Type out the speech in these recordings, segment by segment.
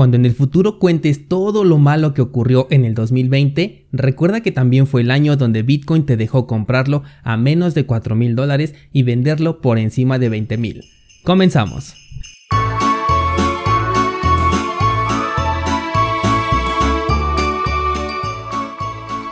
Cuando en el futuro cuentes todo lo malo que ocurrió en el 2020, recuerda que también fue el año donde Bitcoin te dejó comprarlo a menos de 4 mil dólares y venderlo por encima de 20 mil. Comenzamos.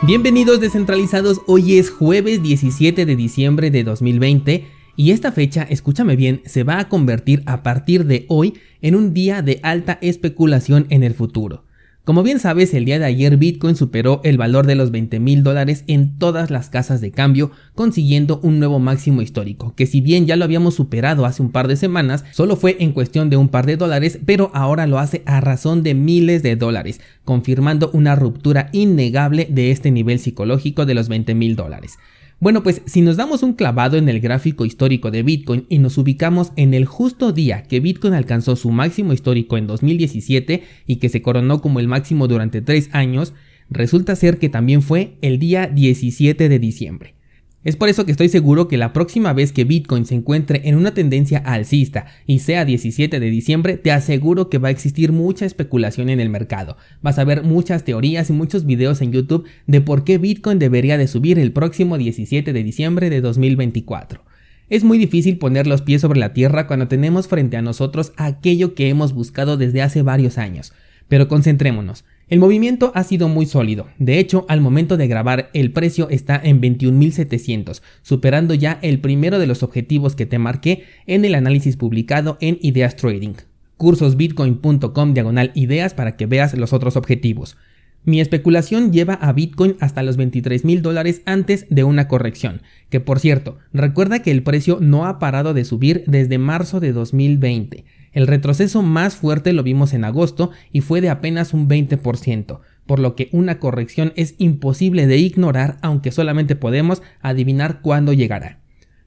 Bienvenidos descentralizados, hoy es jueves 17 de diciembre de 2020 y esta fecha, escúchame bien, se va a convertir a partir de hoy en un día de alta especulación en el futuro. Como bien sabes, el día de ayer Bitcoin superó el valor de los 20 mil dólares en todas las casas de cambio, consiguiendo un nuevo máximo histórico, que si bien ya lo habíamos superado hace un par de semanas, solo fue en cuestión de un par de dólares, pero ahora lo hace a razón de miles de dólares, confirmando una ruptura innegable de este nivel psicológico de los 20 mil dólares. Bueno, pues si nos damos un clavado en el gráfico histórico de Bitcoin y nos ubicamos en el justo día que Bitcoin alcanzó su máximo histórico en 2017 y que se coronó como el máximo durante tres años, resulta ser que también fue el día 17 de diciembre. Es por eso que estoy seguro que la próxima vez que Bitcoin se encuentre en una tendencia alcista y sea 17 de diciembre, te aseguro que va a existir mucha especulación en el mercado. Vas a ver muchas teorías y muchos videos en YouTube de por qué Bitcoin debería de subir el próximo 17 de diciembre de 2024. Es muy difícil poner los pies sobre la tierra cuando tenemos frente a nosotros aquello que hemos buscado desde hace varios años. Pero concentrémonos. El movimiento ha sido muy sólido. De hecho, al momento de grabar, el precio está en 21.700, superando ya el primero de los objetivos que te marqué en el análisis publicado en Ideas Trading. Cursosbitcoin.com diagonal ideas para que veas los otros objetivos. Mi especulación lleva a Bitcoin hasta los 23 mil dólares antes de una corrección, que por cierto, recuerda que el precio no ha parado de subir desde marzo de 2020. El retroceso más fuerte lo vimos en agosto y fue de apenas un 20%, por lo que una corrección es imposible de ignorar aunque solamente podemos adivinar cuándo llegará.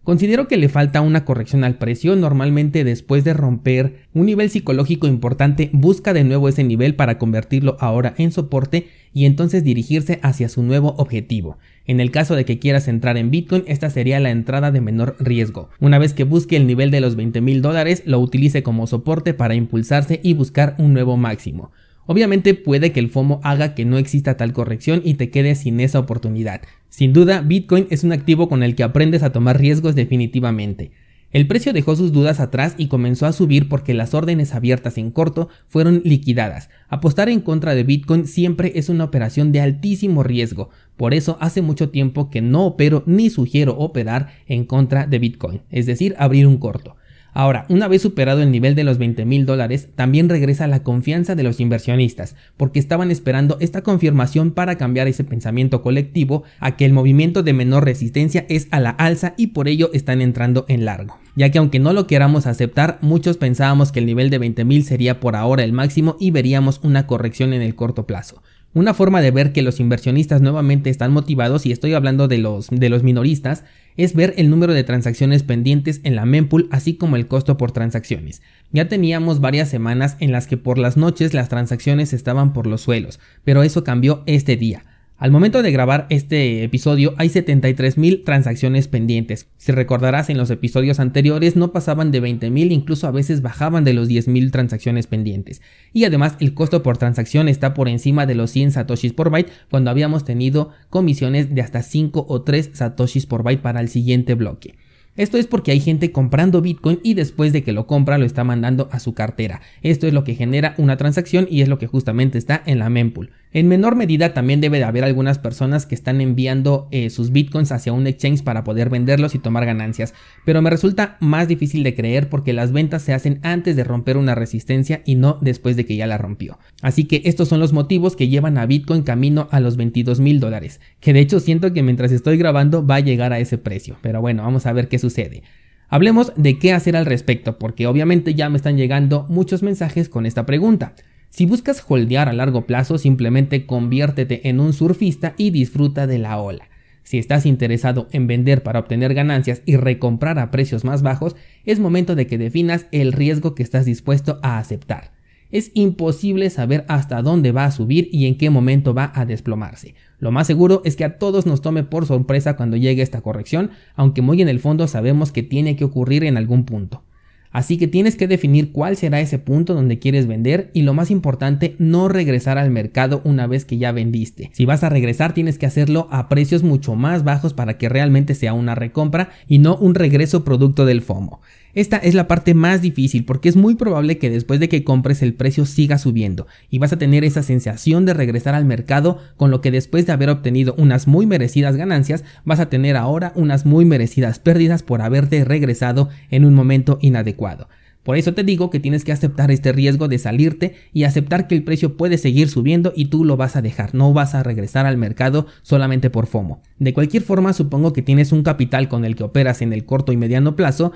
Considero que le falta una corrección al precio, normalmente después de romper un nivel psicológico importante busca de nuevo ese nivel para convertirlo ahora en soporte y entonces dirigirse hacia su nuevo objetivo. En el caso de que quieras entrar en Bitcoin, esta sería la entrada de menor riesgo. Una vez que busque el nivel de los 20 mil dólares, lo utilice como soporte para impulsarse y buscar un nuevo máximo. Obviamente puede que el FOMO haga que no exista tal corrección y te quedes sin esa oportunidad. Sin duda, Bitcoin es un activo con el que aprendes a tomar riesgos definitivamente. El precio dejó sus dudas atrás y comenzó a subir porque las órdenes abiertas en corto fueron liquidadas. Apostar en contra de Bitcoin siempre es una operación de altísimo riesgo, por eso hace mucho tiempo que no opero ni sugiero operar en contra de Bitcoin, es decir, abrir un corto. Ahora, una vez superado el nivel de los 20 mil dólares, también regresa la confianza de los inversionistas, porque estaban esperando esta confirmación para cambiar ese pensamiento colectivo a que el movimiento de menor resistencia es a la alza y por ello están entrando en largo. Ya que aunque no lo queramos aceptar, muchos pensábamos que el nivel de 20 mil sería por ahora el máximo y veríamos una corrección en el corto plazo. Una forma de ver que los inversionistas nuevamente están motivados, y estoy hablando de los, de los minoristas, es ver el número de transacciones pendientes en la mempool, así como el costo por transacciones. Ya teníamos varias semanas en las que por las noches las transacciones estaban por los suelos, pero eso cambió este día. Al momento de grabar este episodio hay 73.000 transacciones pendientes. Si recordarás en los episodios anteriores no pasaban de 20.000, incluso a veces bajaban de los 10.000 transacciones pendientes. Y además el costo por transacción está por encima de los 100 satoshis por byte cuando habíamos tenido comisiones de hasta 5 o 3 satoshis por byte para el siguiente bloque. Esto es porque hay gente comprando Bitcoin y después de que lo compra lo está mandando a su cartera. Esto es lo que genera una transacción y es lo que justamente está en la mempool. En menor medida también debe de haber algunas personas que están enviando eh, sus bitcoins hacia un exchange para poder venderlos y tomar ganancias, pero me resulta más difícil de creer porque las ventas se hacen antes de romper una resistencia y no después de que ya la rompió. Así que estos son los motivos que llevan a Bitcoin camino a los 22 mil dólares, que de hecho siento que mientras estoy grabando va a llegar a ese precio, pero bueno, vamos a ver qué sucede. Hablemos de qué hacer al respecto, porque obviamente ya me están llegando muchos mensajes con esta pregunta. Si buscas holdear a largo plazo, simplemente conviértete en un surfista y disfruta de la ola. Si estás interesado en vender para obtener ganancias y recomprar a precios más bajos, es momento de que definas el riesgo que estás dispuesto a aceptar. Es imposible saber hasta dónde va a subir y en qué momento va a desplomarse. Lo más seguro es que a todos nos tome por sorpresa cuando llegue esta corrección, aunque muy en el fondo sabemos que tiene que ocurrir en algún punto. Así que tienes que definir cuál será ese punto donde quieres vender y lo más importante, no regresar al mercado una vez que ya vendiste. Si vas a regresar tienes que hacerlo a precios mucho más bajos para que realmente sea una recompra y no un regreso producto del FOMO. Esta es la parte más difícil porque es muy probable que después de que compres el precio siga subiendo y vas a tener esa sensación de regresar al mercado con lo que después de haber obtenido unas muy merecidas ganancias vas a tener ahora unas muy merecidas pérdidas por haberte regresado en un momento inadecuado. Por eso te digo que tienes que aceptar este riesgo de salirte y aceptar que el precio puede seguir subiendo y tú lo vas a dejar, no vas a regresar al mercado solamente por FOMO. De cualquier forma, supongo que tienes un capital con el que operas en el corto y mediano plazo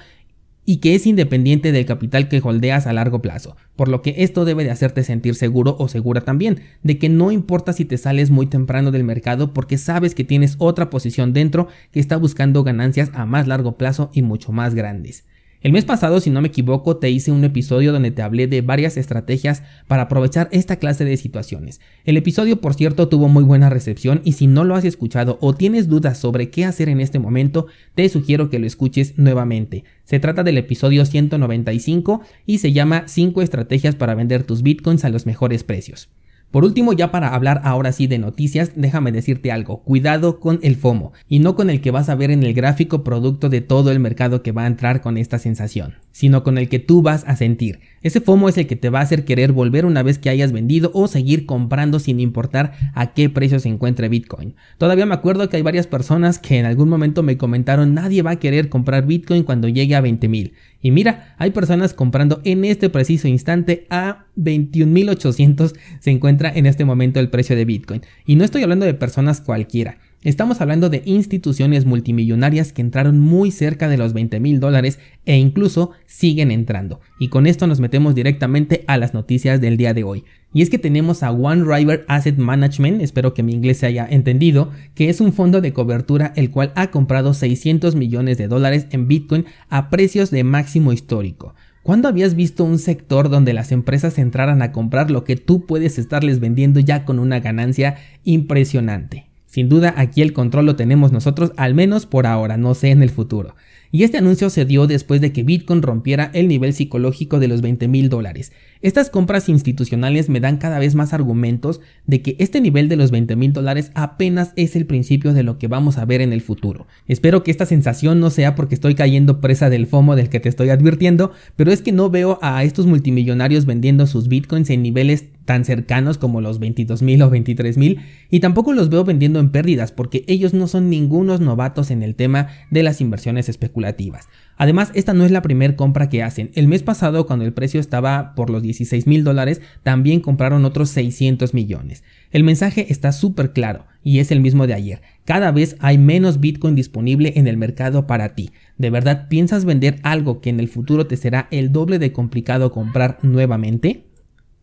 y que es independiente del capital que holdeas a largo plazo, por lo que esto debe de hacerte sentir seguro o segura también, de que no importa si te sales muy temprano del mercado porque sabes que tienes otra posición dentro que está buscando ganancias a más largo plazo y mucho más grandes. El mes pasado, si no me equivoco, te hice un episodio donde te hablé de varias estrategias para aprovechar esta clase de situaciones. El episodio, por cierto, tuvo muy buena recepción y si no lo has escuchado o tienes dudas sobre qué hacer en este momento, te sugiero que lo escuches nuevamente. Se trata del episodio 195 y se llama 5 estrategias para vender tus bitcoins a los mejores precios. Por último, ya para hablar ahora sí de noticias, déjame decirte algo, cuidado con el FOMO, y no con el que vas a ver en el gráfico producto de todo el mercado que va a entrar con esta sensación, sino con el que tú vas a sentir. Ese FOMO es el que te va a hacer querer volver una vez que hayas vendido o seguir comprando sin importar a qué precio se encuentre Bitcoin. Todavía me acuerdo que hay varias personas que en algún momento me comentaron nadie va a querer comprar Bitcoin cuando llegue a 20 mil. Y mira, hay personas comprando en este preciso instante a 21.800 se encuentra en este momento el precio de Bitcoin. Y no estoy hablando de personas cualquiera. Estamos hablando de instituciones multimillonarias que entraron muy cerca de los 20 mil dólares e incluso siguen entrando. Y con esto nos metemos directamente a las noticias del día de hoy. Y es que tenemos a One River Asset Management, espero que mi inglés se haya entendido, que es un fondo de cobertura el cual ha comprado 600 millones de dólares en Bitcoin a precios de máximo histórico. ¿Cuándo habías visto un sector donde las empresas entraran a comprar lo que tú puedes estarles vendiendo ya con una ganancia impresionante? Sin duda aquí el control lo tenemos nosotros, al menos por ahora, no sé en el futuro. Y este anuncio se dio después de que Bitcoin rompiera el nivel psicológico de los 20 mil dólares. Estas compras institucionales me dan cada vez más argumentos de que este nivel de los 20 mil dólares apenas es el principio de lo que vamos a ver en el futuro. Espero que esta sensación no sea porque estoy cayendo presa del FOMO del que te estoy advirtiendo, pero es que no veo a estos multimillonarios vendiendo sus bitcoins en niveles tan cercanos como los 22 mil o 23 mil y tampoco los veo vendiendo en pérdidas porque ellos no son ningunos novatos en el tema de las inversiones especulativas. Además, esta no es la primera compra que hacen. El mes pasado, cuando el precio estaba por los 16 mil dólares, también compraron otros 600 millones. El mensaje está súper claro y es el mismo de ayer. Cada vez hay menos Bitcoin disponible en el mercado para ti. ¿De verdad piensas vender algo que en el futuro te será el doble de complicado comprar nuevamente?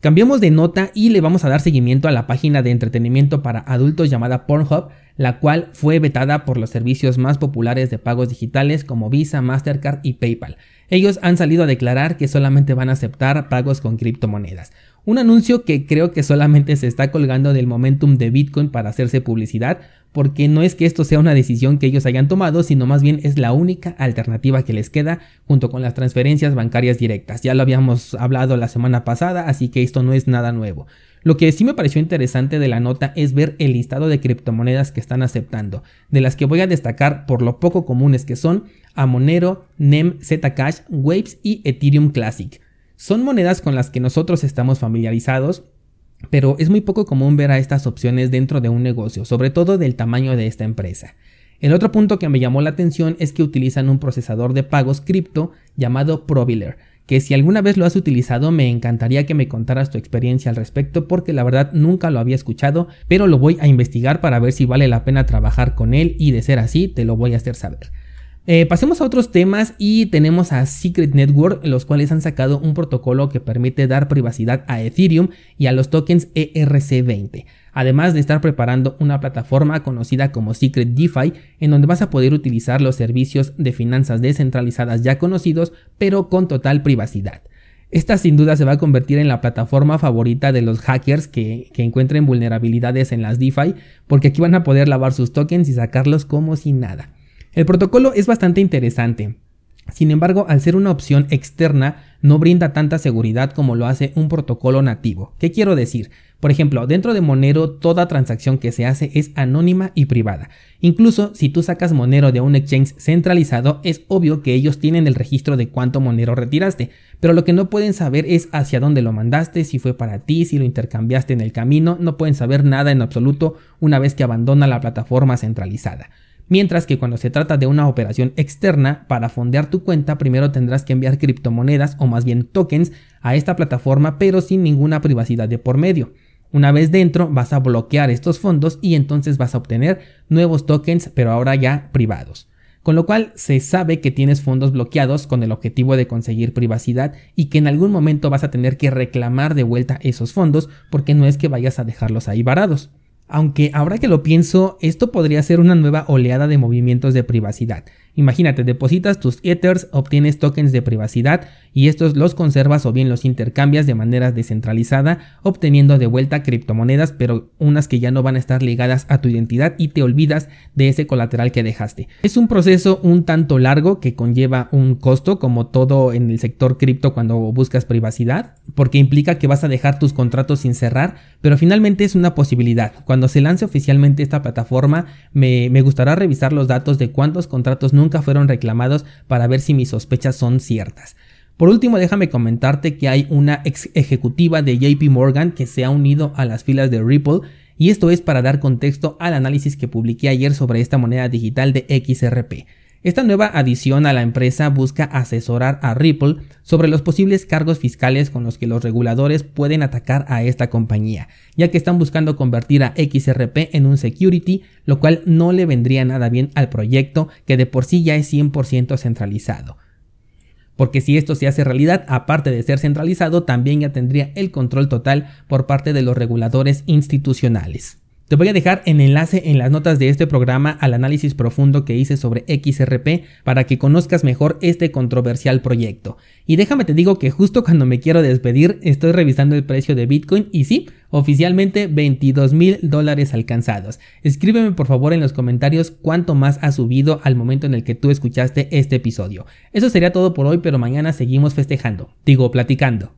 Cambiamos de nota y le vamos a dar seguimiento a la página de entretenimiento para adultos llamada Pornhub, la cual fue vetada por los servicios más populares de pagos digitales como Visa, Mastercard y PayPal. Ellos han salido a declarar que solamente van a aceptar pagos con criptomonedas. Un anuncio que creo que solamente se está colgando del momentum de Bitcoin para hacerse publicidad, porque no es que esto sea una decisión que ellos hayan tomado, sino más bien es la única alternativa que les queda junto con las transferencias bancarias directas. Ya lo habíamos hablado la semana pasada, así que esto no es nada nuevo. Lo que sí me pareció interesante de la nota es ver el listado de criptomonedas que están aceptando, de las que voy a destacar por lo poco comunes que son Amonero, NEM, Zcash, Waves y Ethereum Classic. Son monedas con las que nosotros estamos familiarizados pero es muy poco común ver a estas opciones dentro de un negocio, sobre todo del tamaño de esta empresa. El otro punto que me llamó la atención es que utilizan un procesador de pagos cripto llamado Proviller, que si alguna vez lo has utilizado me encantaría que me contaras tu experiencia al respecto porque la verdad nunca lo había escuchado, pero lo voy a investigar para ver si vale la pena trabajar con él y de ser así te lo voy a hacer saber. Eh, pasemos a otros temas y tenemos a Secret Network, los cuales han sacado un protocolo que permite dar privacidad a Ethereum y a los tokens ERC20, además de estar preparando una plataforma conocida como Secret DeFi, en donde vas a poder utilizar los servicios de finanzas descentralizadas ya conocidos, pero con total privacidad. Esta sin duda se va a convertir en la plataforma favorita de los hackers que, que, encuentren vulnerabilidades en las DeFi, porque aquí van a poder lavar sus tokens y sacarlos como si nada. El protocolo es bastante interesante. Sin embargo, al ser una opción externa, no brinda tanta seguridad como lo hace un protocolo nativo. ¿Qué quiero decir? Por ejemplo, dentro de Monero toda transacción que se hace es anónima y privada. Incluso si tú sacas Monero de un exchange centralizado, es obvio que ellos tienen el registro de cuánto Monero retiraste, pero lo que no pueden saber es hacia dónde lo mandaste, si fue para ti, si lo intercambiaste en el camino, no pueden saber nada en absoluto una vez que abandona la plataforma centralizada. Mientras que cuando se trata de una operación externa, para fondear tu cuenta primero tendrás que enviar criptomonedas o más bien tokens a esta plataforma pero sin ninguna privacidad de por medio. Una vez dentro vas a bloquear estos fondos y entonces vas a obtener nuevos tokens pero ahora ya privados. Con lo cual se sabe que tienes fondos bloqueados con el objetivo de conseguir privacidad y que en algún momento vas a tener que reclamar de vuelta esos fondos porque no es que vayas a dejarlos ahí varados. Aunque ahora que lo pienso, esto podría ser una nueva oleada de movimientos de privacidad. Imagínate, depositas tus Ethers, obtienes tokens de privacidad y estos los conservas o bien los intercambias de manera descentralizada, obteniendo de vuelta criptomonedas, pero unas que ya no van a estar ligadas a tu identidad y te olvidas de ese colateral que dejaste. Es un proceso un tanto largo que conlleva un costo, como todo en el sector cripto cuando buscas privacidad, porque implica que vas a dejar tus contratos sin cerrar, pero finalmente es una posibilidad. Cuando se lance oficialmente esta plataforma, me, me gustará revisar los datos de cuántos contratos no nunca fueron reclamados para ver si mis sospechas son ciertas. Por último, déjame comentarte que hay una ex ejecutiva de JP Morgan que se ha unido a las filas de Ripple y esto es para dar contexto al análisis que publiqué ayer sobre esta moneda digital de XRP. Esta nueva adición a la empresa busca asesorar a Ripple sobre los posibles cargos fiscales con los que los reguladores pueden atacar a esta compañía, ya que están buscando convertir a XRP en un security, lo cual no le vendría nada bien al proyecto que de por sí ya es 100% centralizado. Porque si esto se hace realidad, aparte de ser centralizado, también ya tendría el control total por parte de los reguladores institucionales. Te voy a dejar en enlace en las notas de este programa al análisis profundo que hice sobre XRP para que conozcas mejor este controversial proyecto. Y déjame te digo que justo cuando me quiero despedir estoy revisando el precio de Bitcoin y sí, oficialmente 22 mil dólares alcanzados. Escríbeme por favor en los comentarios cuánto más ha subido al momento en el que tú escuchaste este episodio. Eso sería todo por hoy, pero mañana seguimos festejando, digo platicando.